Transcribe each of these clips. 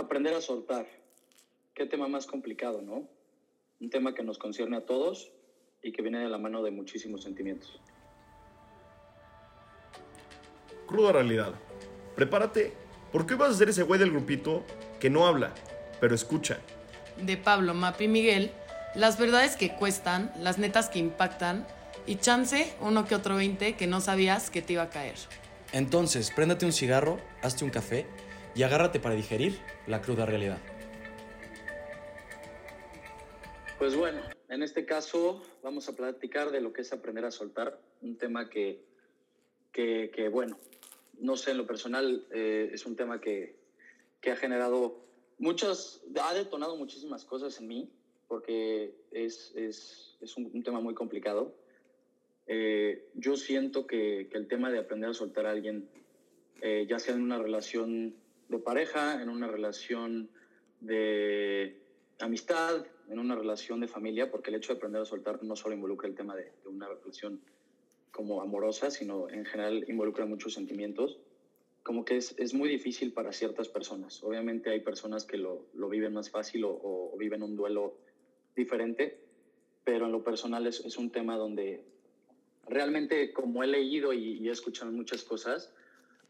Aprender a soltar. Qué tema más complicado, ¿no? Un tema que nos concierne a todos y que viene de la mano de muchísimos sentimientos. Cruda realidad. Prepárate, porque hoy vas a ser ese güey del grupito que no habla, pero escucha. De Pablo, Mapi y Miguel, las verdades que cuestan, las netas que impactan y chance uno que otro 20 que no sabías que te iba a caer. Entonces, préndate un cigarro, hazte un café y agárrate para digerir la cruda realidad. Pues bueno, en este caso vamos a platicar de lo que es aprender a soltar, un tema que, que, bueno, no sé, en lo personal eh, es un tema que, que ha generado muchas, ha detonado muchísimas cosas en mí, porque es, es, es un, un, tema muy complicado. Eh, yo siento que, que, el tema de aprender a soltar a alguien, eh, ya sea en una relación de pareja, en una relación de amistad, en una relación de familia, porque el hecho de aprender a soltar no solo involucra el tema de, una relación como amorosa, sino en general involucra muchos sentimientos, como que es, es muy difícil para ciertas personas. Obviamente hay personas que lo, lo viven más fácil o, o, viven un duelo diferente, pero en lo personal es, es un tema donde realmente como he leído y he escuchado muchas cosas,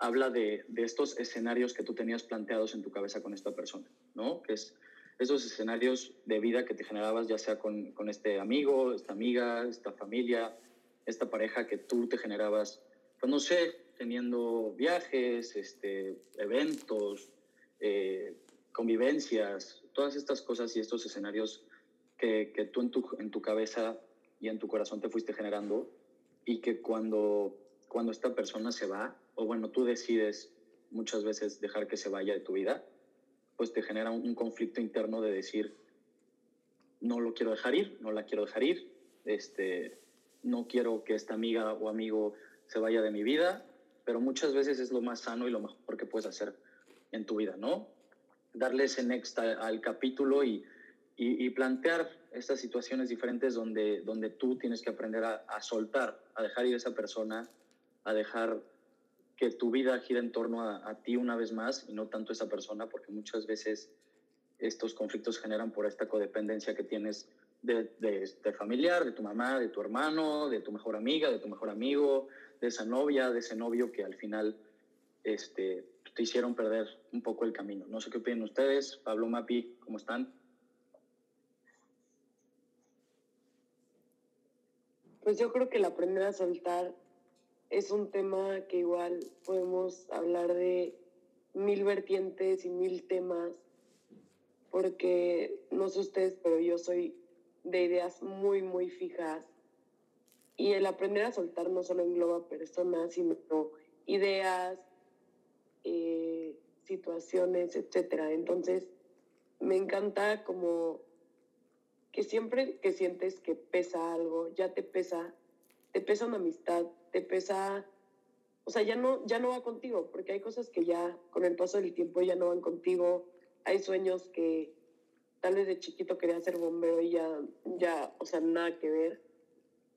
habla de, de, estos escenarios que tú tenías planteados en tu cabeza con esta persona, ¿no? Que es esos escenarios de vida que te generabas ya sea con, con este amigo, esta amiga, esta familia, esta pareja que tú te generabas, pues no sé, teniendo viajes, este, eventos, eh, convivencias, todas estas cosas y estos escenarios que, que tú en tu, en tu cabeza y en tu corazón te fuiste generando y que cuando, cuando esta persona se va, o bueno, tú decides muchas veces dejar que se vaya de tu vida, pues te genera un, conflicto interno de decir, no lo quiero dejar ir, no la quiero dejar ir, este, no quiero que esta amiga o amigo se vaya de mi vida, pero muchas veces es lo más sano y lo mejor que puedes hacer en tu vida, ¿no? Darle ese next al capítulo y, y, y, plantear estas situaciones diferentes donde, donde tú tienes que aprender a, a, soltar, a dejar ir a esa persona, a dejar que tu vida gire en torno a, a ti una vez más y no tanto a esa persona, porque muchas veces estos conflictos generan por esta codependencia que tienes de, de, de, familiar, de tu mamá, de tu hermano, de tu mejor amiga, de tu mejor amigo, de esa novia, de ese novio que al final este, te hicieron perder un poco el camino. No sé qué opinan ustedes. Pablo Mapi, ¿cómo están? Pues yo creo que el aprender a soltar es un tema que igual podemos hablar de mil vertientes y mil temas, porque no sé ustedes, pero yo soy de ideas muy, muy fijas. Y el aprender a soltar no solo engloba personas, sino ideas, eh, situaciones, etc. Entonces, me encanta como que siempre que sientes que pesa algo, ya te pesa, te pesa una amistad, te pesa, o sea, ya no, ya no va contigo, porque hay cosas que ya con el paso del tiempo ya no van contigo, hay sueños que tal vez de chiquito quería ser bombero y ya, ya, o sea, nada que ver.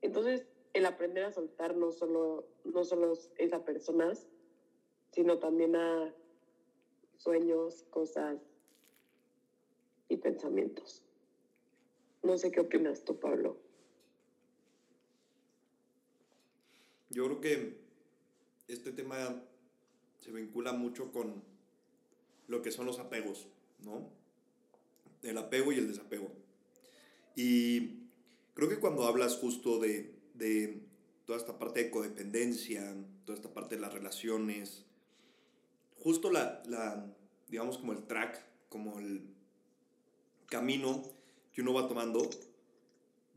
Entonces, el aprender a soltar no solo, no solo es a personas, sino también a sueños, cosas y pensamientos. No sé qué opinas tú, Pablo. Yo creo que este tema se vincula mucho con lo que son los apegos, ¿no? el apego y el desapego. Y creo que cuando hablas justo de, de toda esta parte de codependencia, toda esta parte de las relaciones, justo la, la, digamos como el track, como el camino que uno va tomando,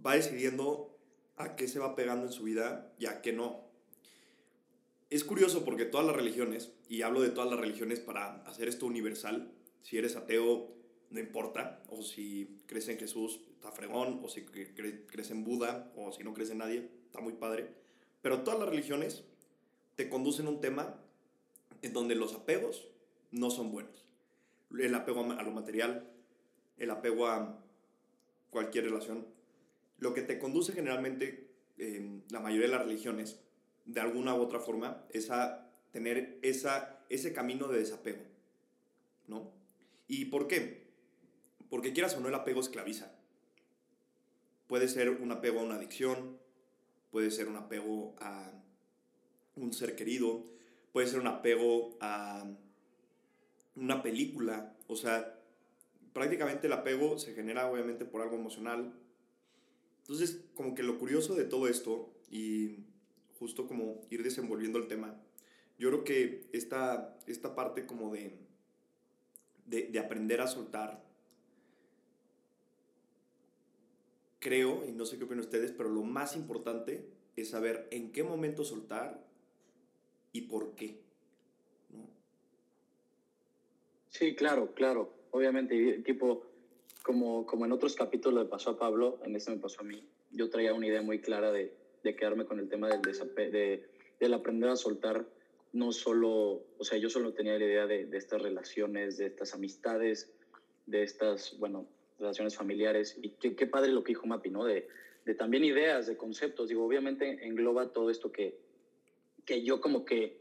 va decidiendo a qué se va pegando en su vida y a qué no. Es curioso porque todas las religiones, y hablo de todas las religiones para hacer esto universal, si eres ateo, no importa, o si crees en Jesús, está fregón, o si cre crees en Buda, o si no crees en nadie, está muy padre. Pero todas las religiones te conducen a un tema en donde los apegos no son buenos. El apego a lo material, el apego a cualquier relación. Lo que te conduce generalmente, en la mayoría de las religiones, de alguna u otra forma, es a tener esa, ese camino de desapego, ¿no? ¿Y por qué? Porque quieras o no, el apego esclaviza. Puede ser un apego a una adicción, puede ser un apego a un ser querido, puede ser un apego a una película, o sea, prácticamente el apego se genera obviamente por algo emocional. Entonces, como que lo curioso de todo esto, y justo como ir desenvolviendo el tema, yo creo que esta, esta parte como de, de, de aprender a soltar, creo, y no sé qué opinan ustedes, pero lo más importante es saber en qué momento soltar y por qué. Sí, claro, claro. Obviamente, tipo, como, como en otros capítulos le pasó a Pablo, en este me pasó a mí, yo traía una idea muy clara de, de quedarme con el tema del, desape de, del aprender a soltar, no solo, o sea, yo solo tenía la idea de, de estas relaciones, de estas amistades, de estas, bueno, relaciones familiares. Y qué, qué padre lo que dijo Mapi, ¿no? De, de también ideas, de conceptos. Digo, obviamente engloba todo esto que, que yo como que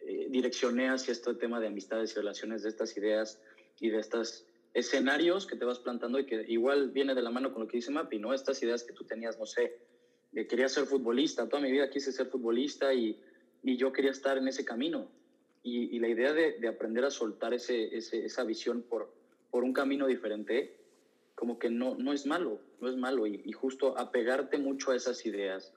eh, direccioné hacia este tema de amistades y relaciones, de estas ideas y de estos escenarios que te vas plantando y que igual viene de la mano con lo que dice Mapi, ¿no? Estas ideas que tú tenías, no sé, quería ser futbolista, toda mi vida quise ser futbolista y, y yo quería estar en ese camino. Y, y la idea de, de, aprender a soltar ese, ese, esa visión por, por un camino diferente, como que no, no es malo, no es malo. Y, y justo apegarte mucho a esas ideas,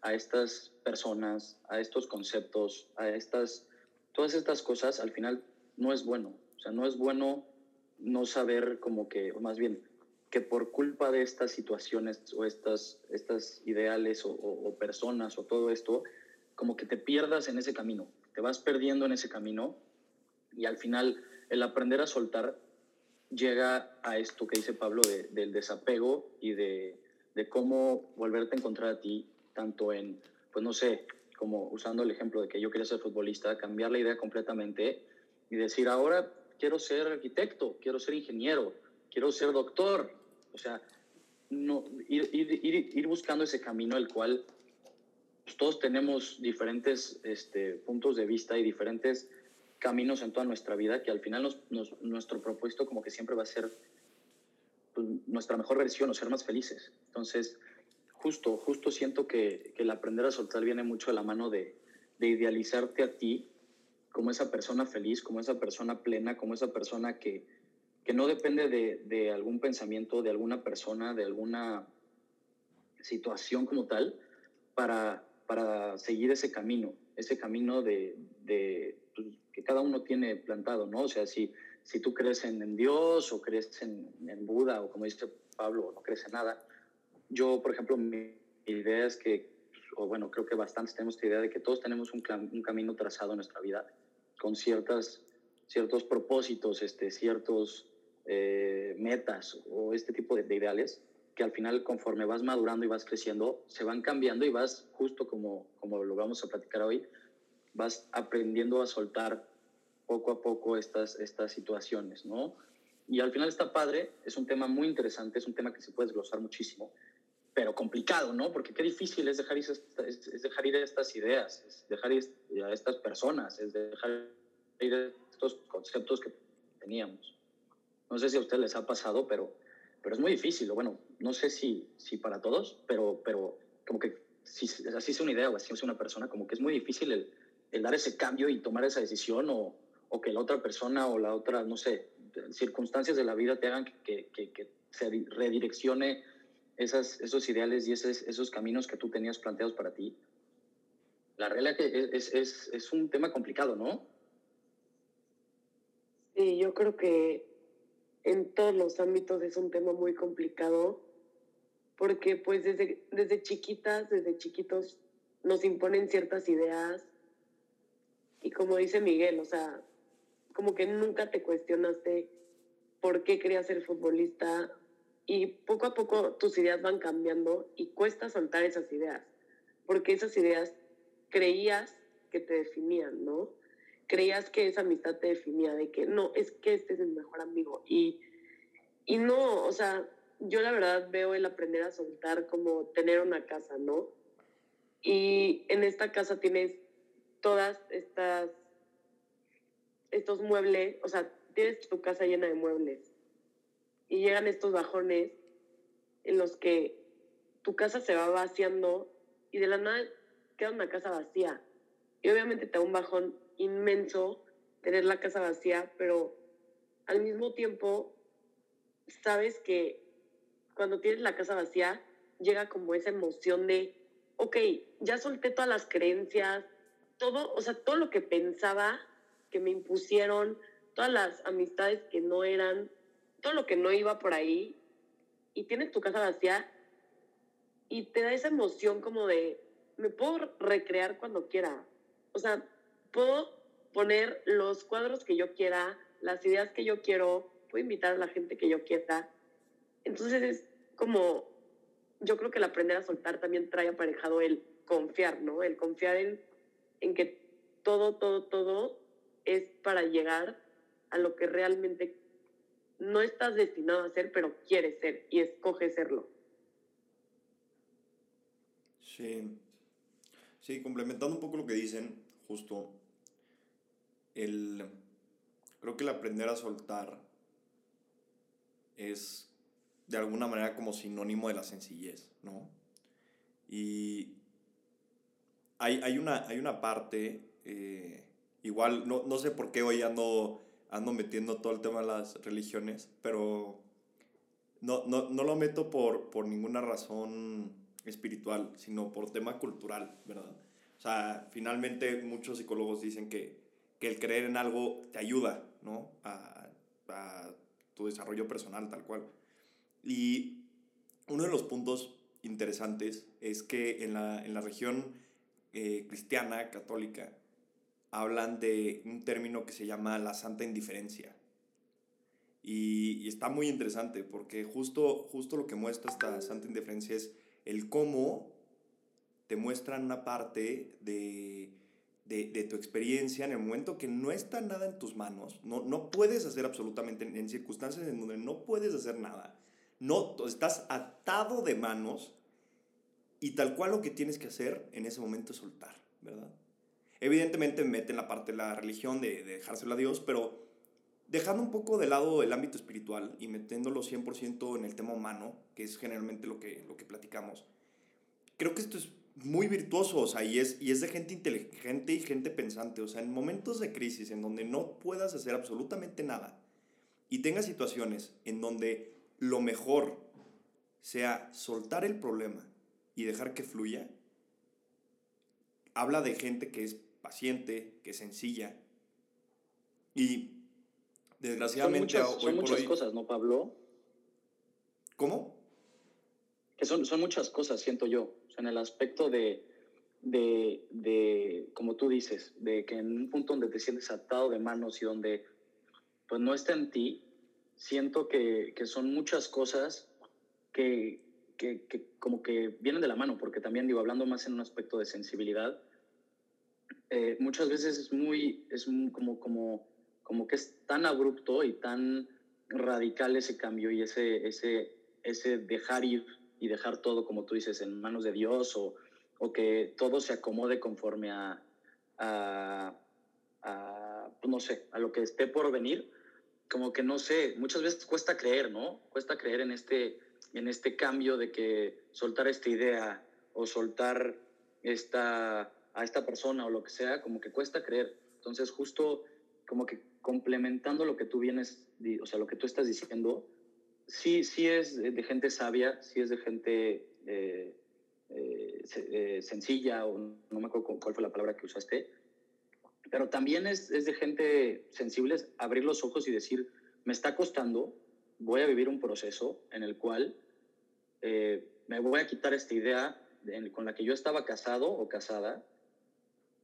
a estas personas, a estos conceptos, a estas, todas estas cosas, al final no es bueno. O sea, no es bueno no saber como que, o más bien, que por culpa de estas situaciones o estas, estas ideales o, personas o todo esto, como que te pierdas en ese camino, te vas perdiendo en ese camino y al final el aprender a soltar llega a esto que dice Pablo de, del desapego y de, de cómo volverte a encontrar a ti, tanto en, pues no sé, como usando el ejemplo de que yo quería ser futbolista, cambiar la idea completamente y decir, ahora quiero ser arquitecto, quiero ser ingeniero, quiero ser doctor. O sea, no, ir, ir, ir, ir buscando ese camino el cual pues, todos tenemos diferentes este, puntos de vista y diferentes caminos en toda nuestra vida que al final nos, nuestro propósito como que siempre va a ser pues, nuestra mejor versión o ser más felices. Entonces, justo, justo siento que, que el aprender a soltar viene mucho de la mano de, de idealizarte a ti como esa persona feliz, como esa persona plena, como esa persona que, que no depende de, de, algún pensamiento, de alguna persona, de alguna situación como tal, para, para seguir ese camino, ese camino de, de pues, que cada uno tiene plantado, ¿no? O sea, si, si tú crees en, Dios o crees en, en, Buda o como dice Pablo, no crees en nada, yo, por ejemplo, mi idea es que, o bueno, creo que bastantes tenemos esta idea de que todos tenemos un, un camino trazado en nuestra vida con ciertas, ciertos propósitos, este, ciertos eh, metas o este tipo de, de, ideales que al final conforme vas madurando y vas creciendo, se van cambiando y vas justo como, como lo vamos a platicar hoy, vas aprendiendo a soltar poco a poco estas, estas situaciones, ¿no? Y al final está padre, es un tema muy interesante, es un tema que se puede desglosar muchísimo, pero complicado, ¿no? Porque qué difícil es dejar, es, es dejar ir estas ideas, es dejar ir a estas personas, es dejar ir estos conceptos que teníamos. No sé si a ustedes les ha pasado, pero, pero es muy difícil. Bueno, no sé si, si para todos, pero, pero como que si así es una idea o así es una persona, como que es muy difícil el, dar ese cambio y tomar esa decisión o, o, que la otra persona o la otra, no sé, circunstancias de la vida te hagan que, que, que se redireccione esas, esos ideales y esos, esos caminos que tú tenías planteados para ti. La realidad es, es, es un tema complicado, ¿no? Sí, yo creo que en todos los ámbitos es un tema muy complicado porque pues desde, desde chiquitas, desde chiquitos nos imponen ciertas ideas y como dice Miguel, o sea, como que nunca te cuestionaste por qué querías ser futbolista y poco a poco tus ideas van cambiando y cuesta soltar esas ideas, porque esas ideas creías que te definían, ¿no? Creías que esa amistad te definía, de que no, es que este es el mejor amigo. Y, y no, o sea, yo la verdad veo el aprender a soltar como tener una casa, ¿no? Y en esta casa tienes todas estas, estos muebles, o sea, tienes tu casa llena de muebles y llegan estos bajones en los que tu casa se va vaciando y de la nada queda una casa vacía. Y obviamente te da un bajón inmenso tener la casa vacía, pero al mismo tiempo sabes que cuando tienes la casa vacía llega como esa emoción de, ok, ya solté todas las creencias, todo, o sea, todo lo que pensaba que me impusieron, todas las amistades que no eran, todo lo que no iba por ahí, y tienes tu casa vacía y te da esa emoción como de, me puedo recrear cuando quiera. O sea, puedo poner los cuadros que yo quiera, las ideas que yo quiero, puedo invitar a la gente que yo quiera. Entonces es como, yo creo que el aprender a soltar también trae aparejado el confiar, ¿no? El confiar en, en que todo, todo, todo es para llegar a lo que realmente no estás destinado a ser, pero quieres ser y escoges serlo. Sí. Sí, complementando un poco lo que dicen, justo, el, creo que el aprender a soltar es de alguna manera como sinónimo de la sencillez, ¿no? Y hay, hay, una, hay una parte, eh, igual, no, no sé por qué hoy ando, ando metiendo todo el tema de las religiones, pero no, no, no lo meto por, por ninguna razón espiritual, sino por tema cultural, ¿verdad? O sea, finalmente muchos psicólogos dicen que, que el creer en algo te ayuda, ¿no? A, tu desarrollo personal, tal cual. Y uno de los puntos interesantes es que en la, en la región eh, cristiana, católica, hablan de un término que se llama la santa indiferencia. Y, y, está muy interesante porque justo, justo lo que muestra esta santa indiferencia es el cómo te muestran una parte de, de, tu experiencia en el momento que no está nada en tus manos, no, no puedes hacer absolutamente, en, en circunstancias en donde no puedes hacer nada, no, estás atado de manos y tal cual lo que tienes que hacer en ese momento es soltar, ¿verdad? Evidentemente meten la parte de la religión, de, de dejárselo a Dios, pero dejando un poco de lado el ámbito espiritual y metiéndolo 100% en el tema humano, que es generalmente lo que, lo que platicamos, creo que esto es muy virtuoso, o sea, y es, y es de gente inteligente y gente pensante, o sea, en momentos de crisis en donde no puedas hacer absolutamente nada y tengas situaciones en donde lo mejor sea soltar el problema y dejar que fluya, habla de gente que es paciente, que es sencilla y desgraciadamente son muchas, son muchas hoy... cosas, ¿no, Pablo? ¿Cómo? Que son, son muchas cosas, siento yo. En el aspecto de, de, de, como tú dices, de que en un punto donde te sientes atado de manos y donde pues no está en ti, siento que, que son muchas cosas que, que, que, como que vienen de la mano, porque también digo, hablando más en un aspecto de sensibilidad, eh, muchas veces es muy, es como, como como que es tan abrupto y tan radical ese cambio y ese, ese, ese dejar ir y dejar todo, como tú dices, en manos de Dios o, o que todo se acomode conforme a, a, a, pues no sé, a lo que esté por venir, como que no sé, muchas veces cuesta creer, ¿no? Cuesta creer en este, en este cambio de que soltar esta idea o soltar esta, a esta persona o lo que sea, como que cuesta creer. Entonces, justo como que complementando lo que tú vienes, o sea, lo que tú estás diciendo, sí, sí es de gente sabia, sí es de gente eh, eh, eh, sencilla, o no me acuerdo cuál fue la palabra que usaste, pero también es, es de gente sensible abrir los ojos y decir, me está costando, voy a vivir un proceso en el cual me voy a quitar esta idea con la que yo estaba casado o casada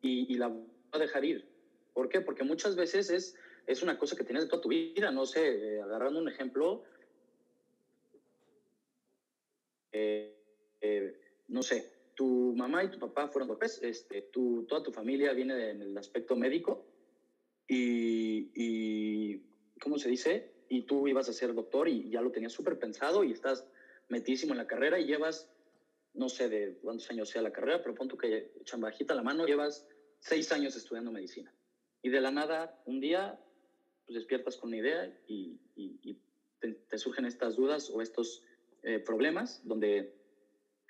y, y la voy a dejar ir. ¿Por qué? Porque muchas veces es es una cosa que tienes de toda tu vida, no sé, eh, agarrando un ejemplo, eh, eh, no sé, tu mamá y tu papá fueron doctores, este, tu, toda tu familia viene en el aspecto médico y, y, ¿cómo se dice? Y tú ibas a ser doctor y ya lo tenías súper pensado y estás metísimo en la carrera y llevas, no sé de cuántos años sea la carrera, pero pon tú que echan bajita la mano, llevas seis años estudiando medicina. Y de la nada, un día pues despiertas con una idea y, te, surgen estas dudas o estos eh, problemas donde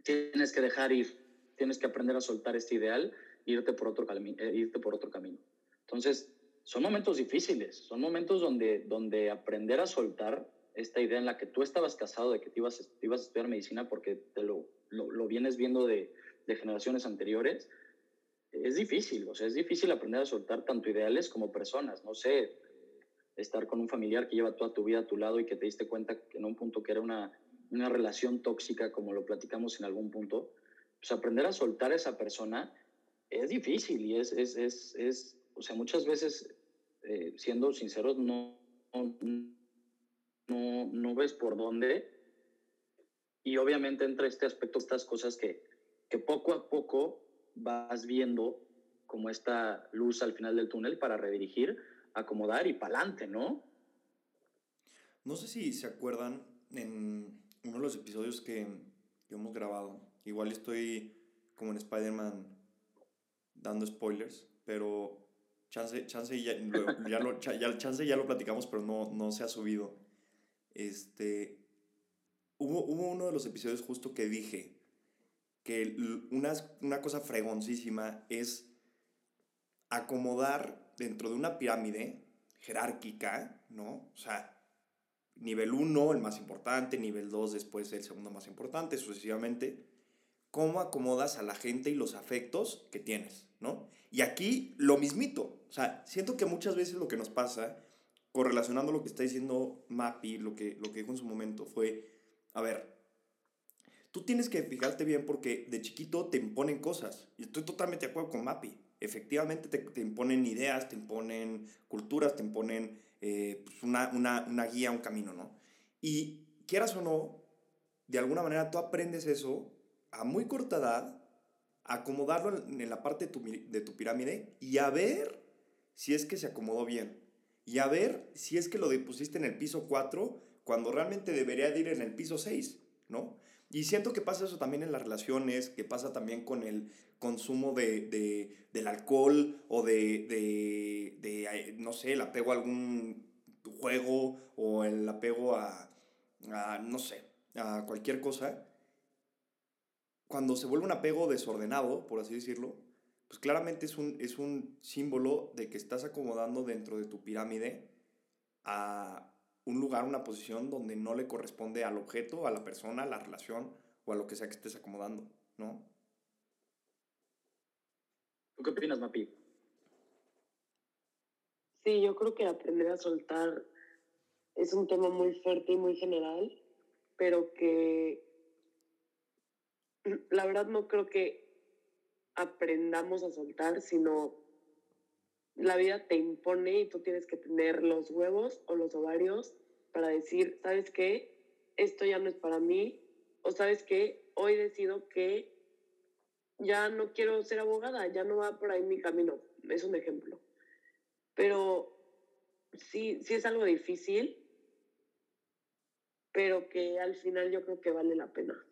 tienes que dejar ir, tienes que aprender a soltar este ideal e irte por otro, eh, irte por otro camino. Entonces, son momentos difíciles, son momentos donde, donde aprender a soltar esta idea en la que tú estabas casado de que te ibas, a estudiar medicina porque te lo, lo, vienes viendo de, de, generaciones anteriores, es difícil, o sea, es difícil aprender a soltar tanto ideales como personas, no sé, estar con un familiar que lleva toda tu vida a tu lado y que te diste cuenta que en un punto que era una, una relación tóxica, como lo platicamos en algún punto, pues aprender a soltar a esa persona es difícil y es, es, es, es o sea, muchas veces, eh, siendo sinceros, no, no, no ves por dónde. Y obviamente entre este aspecto, estas cosas que, que poco a poco vas viendo como esta luz al final del túnel para redirigir, acomodar y para adelante, ¿no? No sé si se acuerdan en uno de los episodios que, que hemos grabado. Igual estoy como en Spider-Man dando spoilers, pero chance, chance, ya, ya, lo, chance ya lo platicamos, pero no, no se ha subido. Este, hubo, hubo uno de los episodios justo que dije que una, una cosa fregoncísima es acomodar dentro de una pirámide jerárquica, ¿no? O sea, nivel 1 el más importante, nivel 2 después el segundo más importante, sucesivamente, cómo acomodas a la gente y los afectos que tienes, ¿no? Y aquí lo mismito, o sea, siento que muchas veces lo que nos pasa, correlacionando lo que está diciendo Mappy, lo que, lo que dijo en su momento, fue, a ver, tú tienes que fijarte bien porque de chiquito te imponen cosas, y estoy totalmente de acuerdo con Mappy, efectivamente te, te imponen ideas, te imponen culturas, te imponen eh, pues una, una, una guía, un camino, ¿no? Y quieras o no, de alguna manera tú aprendes eso a muy corta edad, acomodarlo en, la parte de tu, de tu pirámide y a ver si es que se acomodó bien. Y a ver si es que lo pusiste en el piso 4 cuando realmente debería de ir en el piso 6, ¿no? Y siento que pasa eso también en las relaciones, que pasa también con el consumo de, de del alcohol o de, de, de, eh, no sé, el apego a algún juego o el apego a, a, no sé, a cualquier cosa. Cuando se vuelve un apego desordenado, por así decirlo, pues claramente es un, es un símbolo de que estás acomodando dentro de tu pirámide a un lugar, una posición donde no le corresponde al objeto, a la persona, a la relación o a lo que sea que estés acomodando, ¿no? ¿Tú qué opinas, Mapi? Sí, yo creo que aprender a soltar es un tema muy fuerte y muy general, pero que la verdad no creo que aprendamos a soltar, sino la vida te impone y tú tienes que tener los huevos o los ovarios para decir, ¿sabes qué? Esto ya no es para mí. O sabes qué? Hoy decido que ya no quiero ser abogada, ya no va por ahí mi camino. Es un ejemplo. Pero sí, sí es algo difícil, pero que al final yo creo que vale la pena.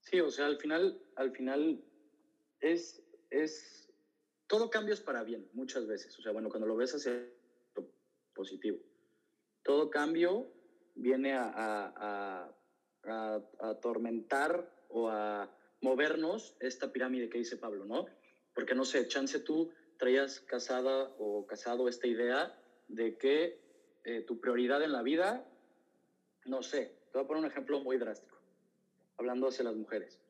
Sí, o sea, al final, al final es, es, todo cambio es para bien, muchas veces. O sea, bueno, cuando lo ves hacia positivo. Todo cambio viene a, a, a, a atormentar o a movernos esta pirámide que dice Pablo, ¿no? Porque no sé, chance tú traías casada o casado esta idea de que eh, tu prioridad en la vida, no sé, te voy a poner un ejemplo muy drástico, hablando hacia las mujeres.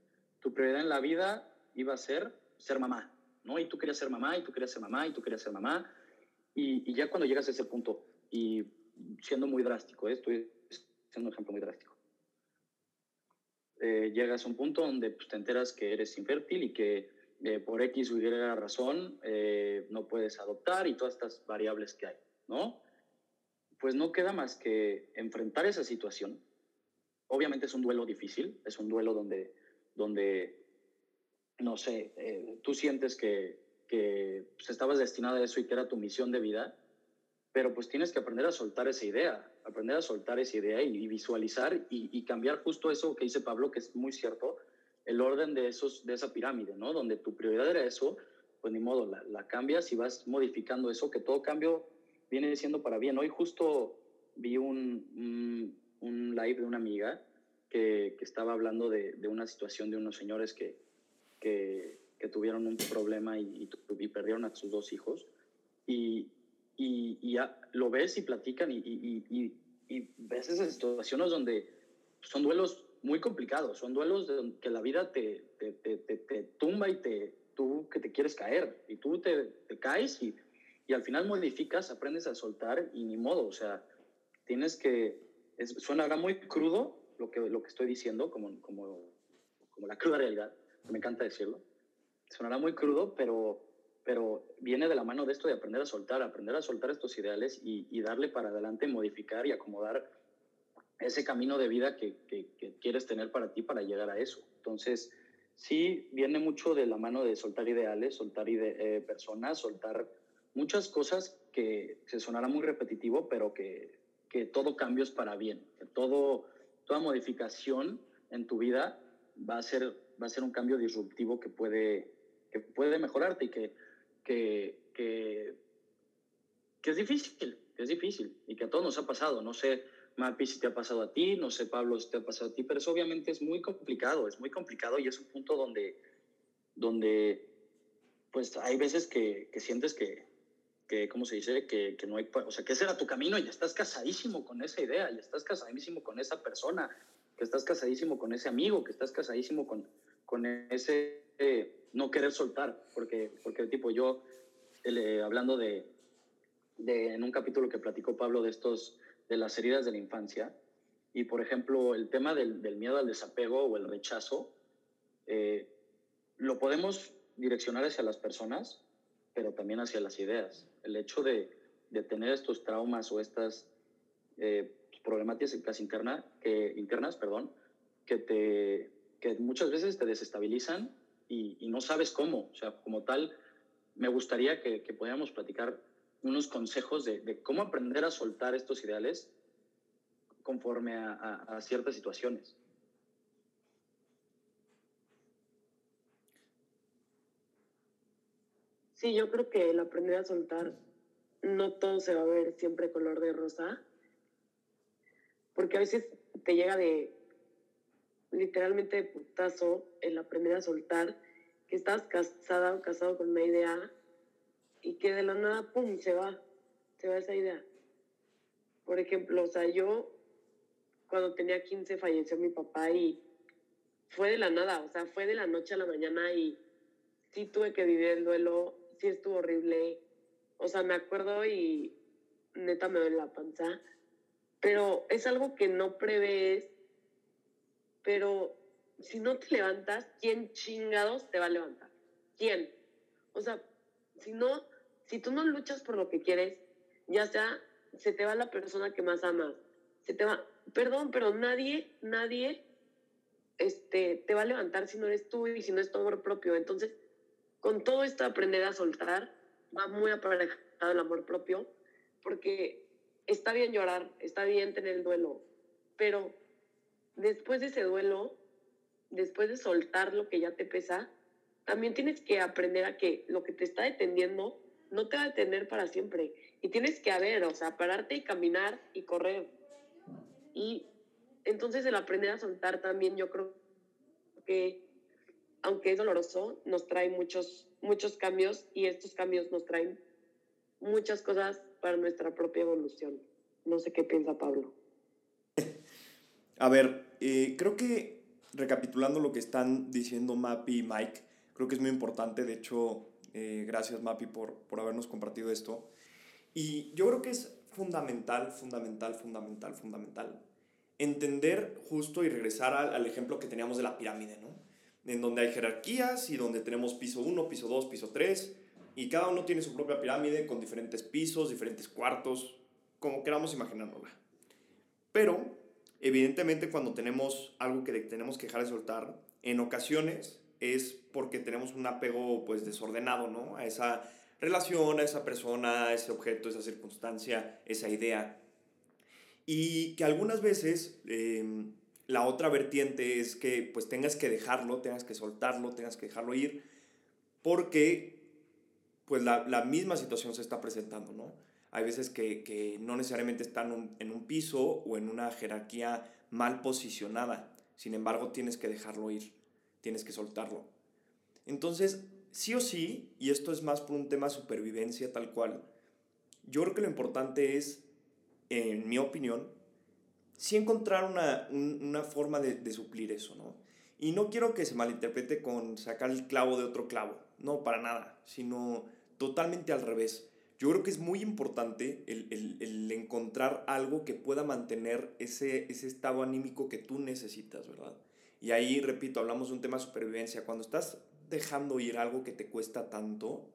Tu prioridad en la vida iba a ser ser mamá, ¿no? Y tú querías ser mamá, y tú querías ser mamá, y tú querías ser mamá, y, ya cuando llegas a ese punto, y siendo muy drástico, ¿eh? estoy siendo un ejemplo muy drástico, eh, llegas a un punto donde pues, te enteras que eres infértil y que eh, por X o Y razón no puedes adoptar y todas estas variables que hay, ¿no? Pues no queda más que enfrentar esa situación. Obviamente es un duelo difícil, es un duelo donde, donde no sé, tú sientes que, que pues, estabas destinado a eso y que era tu misión de vida, pero pues tienes que aprender a soltar esa idea, aprender a soltar esa idea y, visualizar y, cambiar justo eso que dice Pablo, que es muy cierto, el orden de, esos, de esa pirámide, ¿no? Donde tu prioridad era eso, pues ni modo, la, la cambias y vas modificando eso, que todo cambio viene siendo para bien. Hoy justo vi un, un, un live de una amiga que, que estaba hablando de, de, una situación de unos señores que, que, que tuvieron un problema y, y, perdieron a sus dos hijos. Y, y, y lo ves y platican y, ves esas situaciones donde son duelos muy complicados, son duelos de que la vida te, te, te, te, tumba y te, tú que te quieres caer y tú te caes y, y al final modificas, aprendes a soltar y ni modo, o sea, tienes que, es, suena muy crudo lo que, lo que estoy diciendo, como, como, como la cruda realidad, me encanta decirlo, sonará muy crudo, pero, pero viene de la mano de esto de aprender a soltar, aprender a soltar estos ideales y, y darle para adelante, modificar y acomodar ese camino de vida que, que, que, quieres tener para ti para llegar a eso. Entonces, sí, viene mucho de la mano de soltar ideales, soltar eh, personas, soltar muchas cosas que se sonará muy repetitivo, pero que, que todo cambio es para bien, que todo, toda modificación en tu vida va a ser, va a ser un cambio disruptivo que puede, que puede mejorarte y que, que, que, es difícil, que es difícil y que a todos nos ha pasado. No sé, Mapi, si te ha pasado a ti, no sé, Pablo, si te ha pasado a ti, pero eso obviamente es muy complicado, es muy complicado y es un punto donde, donde pues hay veces que, que sientes que, que, ¿cómo se dice? Que, que no hay, o sea, que ese era tu camino y ya estás casadísimo con esa idea, ya estás casadísimo con esa persona, que estás casadísimo con ese amigo, que estás casadísimo con, con ese eh, no querer soltar, porque, porque tipo yo, eh, hablando de, de, en un capítulo que platicó Pablo de estos, de las heridas de la infancia, y por ejemplo el tema del, miedo al desapego o el rechazo, eh, lo podemos direccionar hacia las personas, pero también hacia las ideas. El hecho de, de tener estos traumas o estas problemáticas interna, que, internas perdón, que, te, que muchas veces te desestabilizan y, no sabes cómo. O sea, como tal, me gustaría que, que pudiéramos platicar unos consejos de, de, cómo aprender a soltar estos ideales conforme a, a, a ciertas situaciones. Sí, yo creo que el aprender a soltar, no todo se va a ver siempre color de rosa, porque a veces te llega de literalmente de putazo el aprender a soltar, que estás casada o casado con una idea y que de la nada, ¡pum!, se va, se va esa idea. Por ejemplo, o sea, yo cuando tenía 15 falleció mi papá y fue de la nada, o sea, fue de la noche a la mañana y sí tuve que vivir el duelo sí estuvo horrible. O sea, me acuerdo y neta me duele la panza. Pero es algo que no prevés. Pero si no te levantas, ¿quién chingados te va a levantar? ¿Quién? O sea, si no, si tú no luchas por lo que quieres, ya sea, se te va la persona que más amas. Se te va, perdón, pero nadie, nadie este, te va a levantar si no eres tú y si no es tu amor propio. Entonces, con todo esto aprender a soltar, va muy aparejado el amor propio, porque está bien llorar, está bien tener el duelo, pero después de ese duelo, después de soltar lo que ya te pesa, también tienes que aprender a que lo que te está deteniendo no te va a detener para siempre. Y tienes que, a ver, o sea, pararte y caminar y correr. Y entonces el aprender a soltar también yo creo que aunque es doloroso, nos trae muchos, muchos cambios y estos cambios nos traen muchas cosas para nuestra propia evolución. No sé qué piensa Pablo. A ver, eh, creo que recapitulando lo que están diciendo Mapi y Mike, creo que es muy importante. De hecho, eh, gracias Mapi por, por habernos compartido esto. Y yo creo que es fundamental, fundamental, fundamental, fundamental entender justo y regresar al, al ejemplo que teníamos de la pirámide, ¿no? en donde hay jerarquías y donde tenemos piso 1, piso 2, piso 3, y cada uno tiene su propia pirámide con diferentes pisos, diferentes cuartos, como queramos imaginárnosla. Pero, evidentemente, cuando tenemos algo que tenemos que dejar de soltar, en ocasiones es porque tenemos un apego pues desordenado, ¿no? A esa relación, a esa persona, a ese objeto, esa circunstancia, esa idea. Y que algunas veces eh, la otra vertiente es que pues tengas que dejarlo, tengas que soltarlo, tengas que dejarlo ir, porque pues la, la misma situación se está presentando, ¿no? Hay veces que, que no necesariamente están en un piso o en una jerarquía mal posicionada. Sin embargo, tienes que dejarlo ir, tienes que soltarlo. Entonces, sí o sí, y esto es más por un tema de supervivencia tal cual, yo creo que lo importante es, en mi opinión, sí encontrar una, una forma de, de, suplir eso, ¿no? Y no quiero que se malinterprete con sacar el clavo de otro clavo, no, para nada, sino totalmente al revés. Yo creo que es muy importante el, el, el encontrar algo que pueda mantener ese, ese estado anímico que tú necesitas, ¿verdad? Y ahí, repito, hablamos de un tema de supervivencia. Cuando estás dejando ir algo que te cuesta tanto,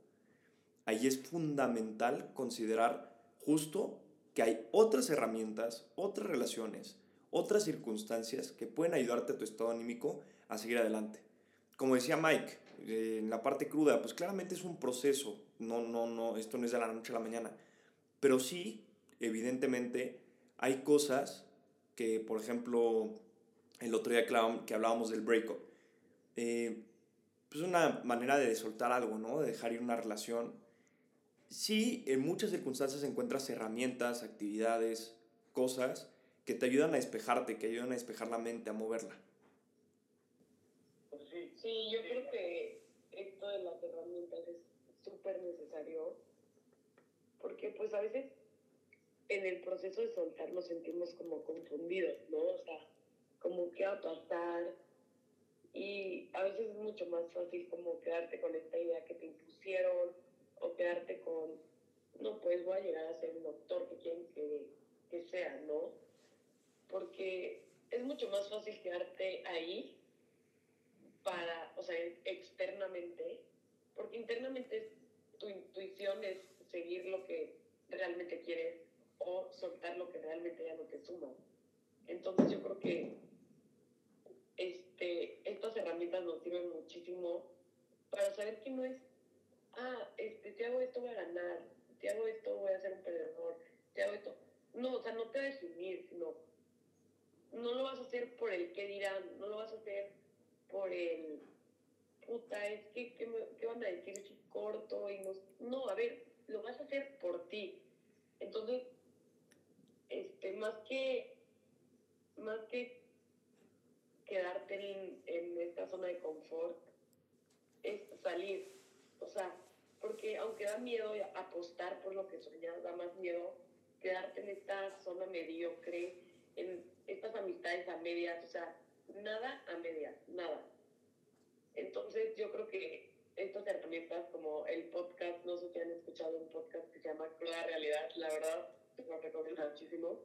ahí es fundamental considerar justo que hay otras herramientas, otras relaciones, otras circunstancias que pueden ayudarte a tu estado anímico a seguir adelante. Como decía Mike, eh, en la parte cruda, pues claramente es un proceso, no, no, no, esto no es de la noche a la mañana, pero sí, evidentemente, hay cosas que, por ejemplo, el otro día que hablábamos del breakup, eh, pues una manera de soltar algo, ¿no? De dejar ir una relación. Sí, en muchas circunstancias encuentras herramientas, actividades, cosas que te ayudan a despejarte, que ayudan a despejar la mente, a moverla. Sí yo creo que esto de las herramientas es porque pues a veces en el proceso de soltar nos sentimos como confundidos, ¿no? O sea, como qué va y a veces es mucho más fácil como quedarte con esta idea que te impusieron o quedarte con, no, pues voy a llegar a ser un doctor que quieren que, que sea, ¿no? Porque es mucho más fácil quedarte ahí para, o sea, externamente, porque internamente tu intuición es seguir lo que realmente quieres o soltar lo que realmente ya no te suma. Entonces yo creo que este, estas herramientas nos sirven muchísimo para saber que no es, ah, este, te hago esto voy a ganar, te hago esto voy a ser un perdedor, te hago esto. No, o sea, no te sino no lo vas a hacer por el qué dirán, no lo vas a hacer por el puta, es que, ¿qué, qué van a decir si corto? Y no, no, a ver, lo vas a hacer por ti. Entonces, este, más que, más que quedarte en, en esta zona de confort es salir. O sea, porque aunque da miedo apostar por lo que soñas, da más miedo quedarte en esta zona mediocre, en estas amistades a medias, o sea, nada a medias, nada. Entonces yo creo que estas herramientas como el podcast, no sé si han escuchado un podcast que se llama La Realidad, la verdad, lo recomiendo muchísimo,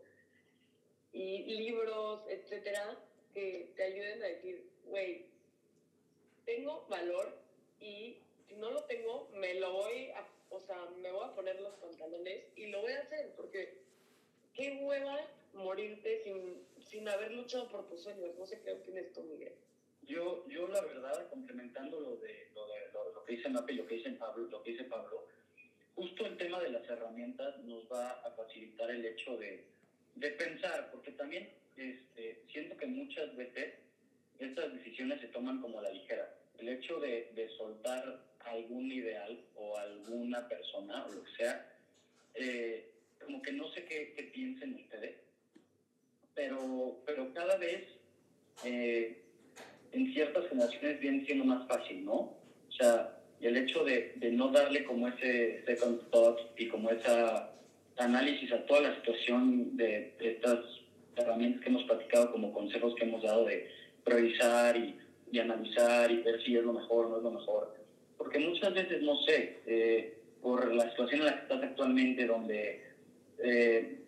y libros, etcétera, que te ayuden a decir, güey, tengo valor y si no lo tengo, me lo voy a, o sea, me voy a poner los pantalones y lo voy a hacer, porque qué hueva morirte sin, sin haber luchado por tus sueños. No sé qué opinas tú, Miguel. Yo, yo la verdad, complementando lo, de, lo, de, lo, que dice Mape y lo que dice Pablo, lo que dice Pablo, justo el tema de las herramientas nos va a facilitar el hecho de, de pensar, porque también este, siento que muchas veces estas decisiones se toman como a la ligera. El hecho de, de soltar algún ideal o alguna persona o lo que sea, eh, como que no sé qué, qué, piensen ustedes, pero, pero cada vez eh, en ciertas generaciones viene siendo más fácil, ¿no? O sea, el hecho de, de no darle como ese second thought y como esa análisis a toda la situación de, de estas herramientas que hemos platicado, como consejos que hemos dado de priorizar y, y analizar y ver si es lo mejor o no es lo mejor. Porque muchas veces, no sé, eh, por la situación en la que estás actualmente, donde, eh,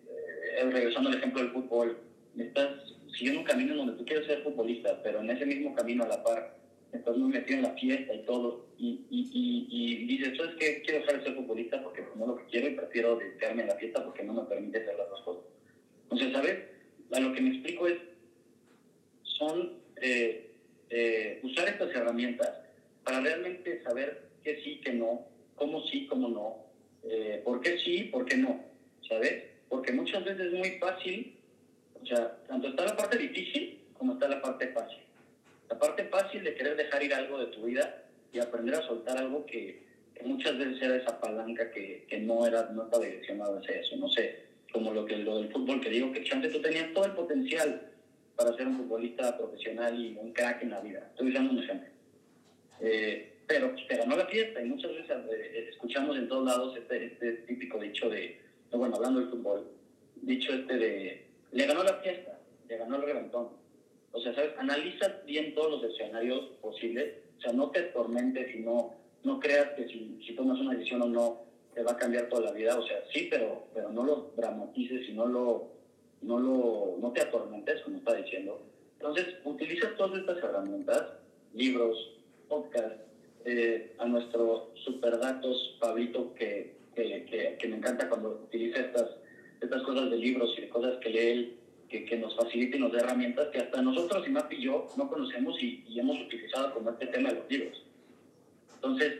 eh, regresando al ejemplo del fútbol, estás siguiendo un camino donde tú quieres ser futbolista, pero en ese mismo camino a la par, estás muy metido en la fiesta y todo, y, y, y, y dices, ¿sabes qué? Quiero dejar de ser futbolista porque no lo que quiero y prefiero dedicarme a la fiesta porque no me permite hacer las dos cosas. Entonces, ¿sabes? a lo que me explico es, son eh, eh, usar estas herramientas para realmente saber qué sí, qué no, cómo sí, cómo no, eh, por qué sí, por qué no, ¿sabes? Porque muchas veces es muy fácil, o sea, tanto está la parte difícil como está la parte fácil. La parte fácil de querer dejar ir algo de tu vida y aprender a soltar algo que, que muchas veces era esa palanca que, que no era no estaba direccionada hacia eso, no sé, como lo que lo del fútbol que digo que chance tú tenías todo el potencial para ser un futbolista profesional y un crack en la vida. Estoy usando un ejemplo. Eh, pero te ganó la fiesta y muchas veces eh, escuchamos en todos lados este, este típico dicho de, no, bueno, hablando del fútbol, dicho este de, le ganó la fiesta, le ganó el reventón. O sea, ¿sabes? Analiza bien todos los escenarios posibles, o sea, no te atormentes y no, no creas que si, si tomas una decisión o no, te va a cambiar toda la vida. O sea, sí, pero, pero no lo dramatices y no lo, no lo, no te atormentes, como está diciendo. Entonces, utiliza todas estas herramientas, libros, podcast, eh, a nuestro superdatos Pablito, que, que, que, me encanta cuando utiliza estas, estas cosas de libros y de cosas que lee él, que, que nos facilita y nos da herramientas que hasta nosotros, y Mapi y yo, no conocemos y, y hemos utilizado como este tema de los libros. Entonces,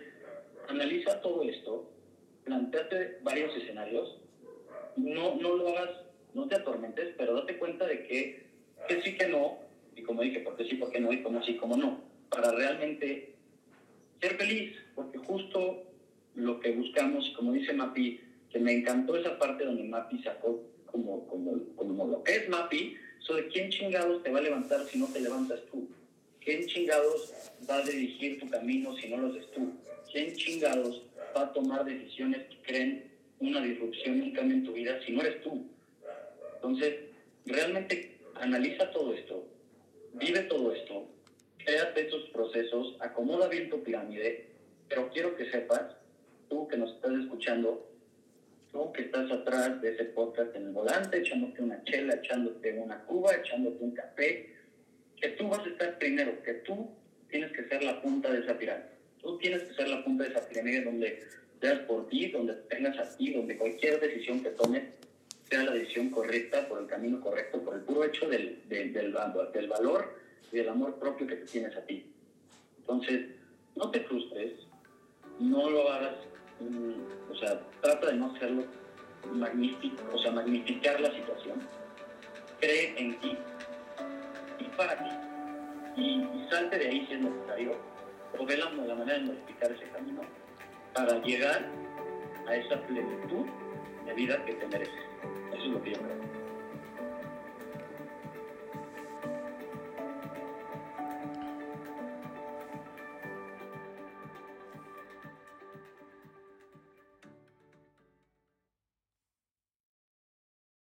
analiza todo esto, planteate varios escenarios, no, no lo hagas, no te atormentes, pero date cuenta de que, que sí, que no, y como dije, porque sí, porque no, y como sí, como no, para realmente ser feliz, porque justo lo que buscamos, como dice Mapi, que me encantó esa parte donde Mapi sacó como, como, como lo que es Mapi, sobre quién chingados te va a levantar si no te levantas tú, quién chingados va a dirigir tu camino si no lo haces tú, quién chingados va a tomar decisiones que creen una disrupción, un cambio en tu vida si no eres tú. Entonces, realmente analiza todo esto, vive todo esto, créate estos procesos, acomoda bien tu pirámide, pero quiero que sepas, tú que nos estás escuchando, tú que estás atrás de ese podcast en el volante, echándote una chela, echándote una cuba, echándote un café, que tú vas a estar primero, que tú tienes que ser la punta de esa pirámide. Tú tienes que ser la punta de esa pirámide donde seas por ti, donde tengas a ti, donde cualquier decisión que tomes sea la decisión correcta, por el camino correcto, por el puro hecho del, del, del, del valor y del amor propio que tienes a ti. Entonces, no te frustres, no lo hagas, o sea, trata de no hacerlo magnífico, o sea, magnificar la situación. Cree en ti y para ti. Y, y salte de ahí si es necesario, o ve la, la manera de modificar ese camino para llegar a esa plenitud de vida que te mereces. Eso es lo que yo creo.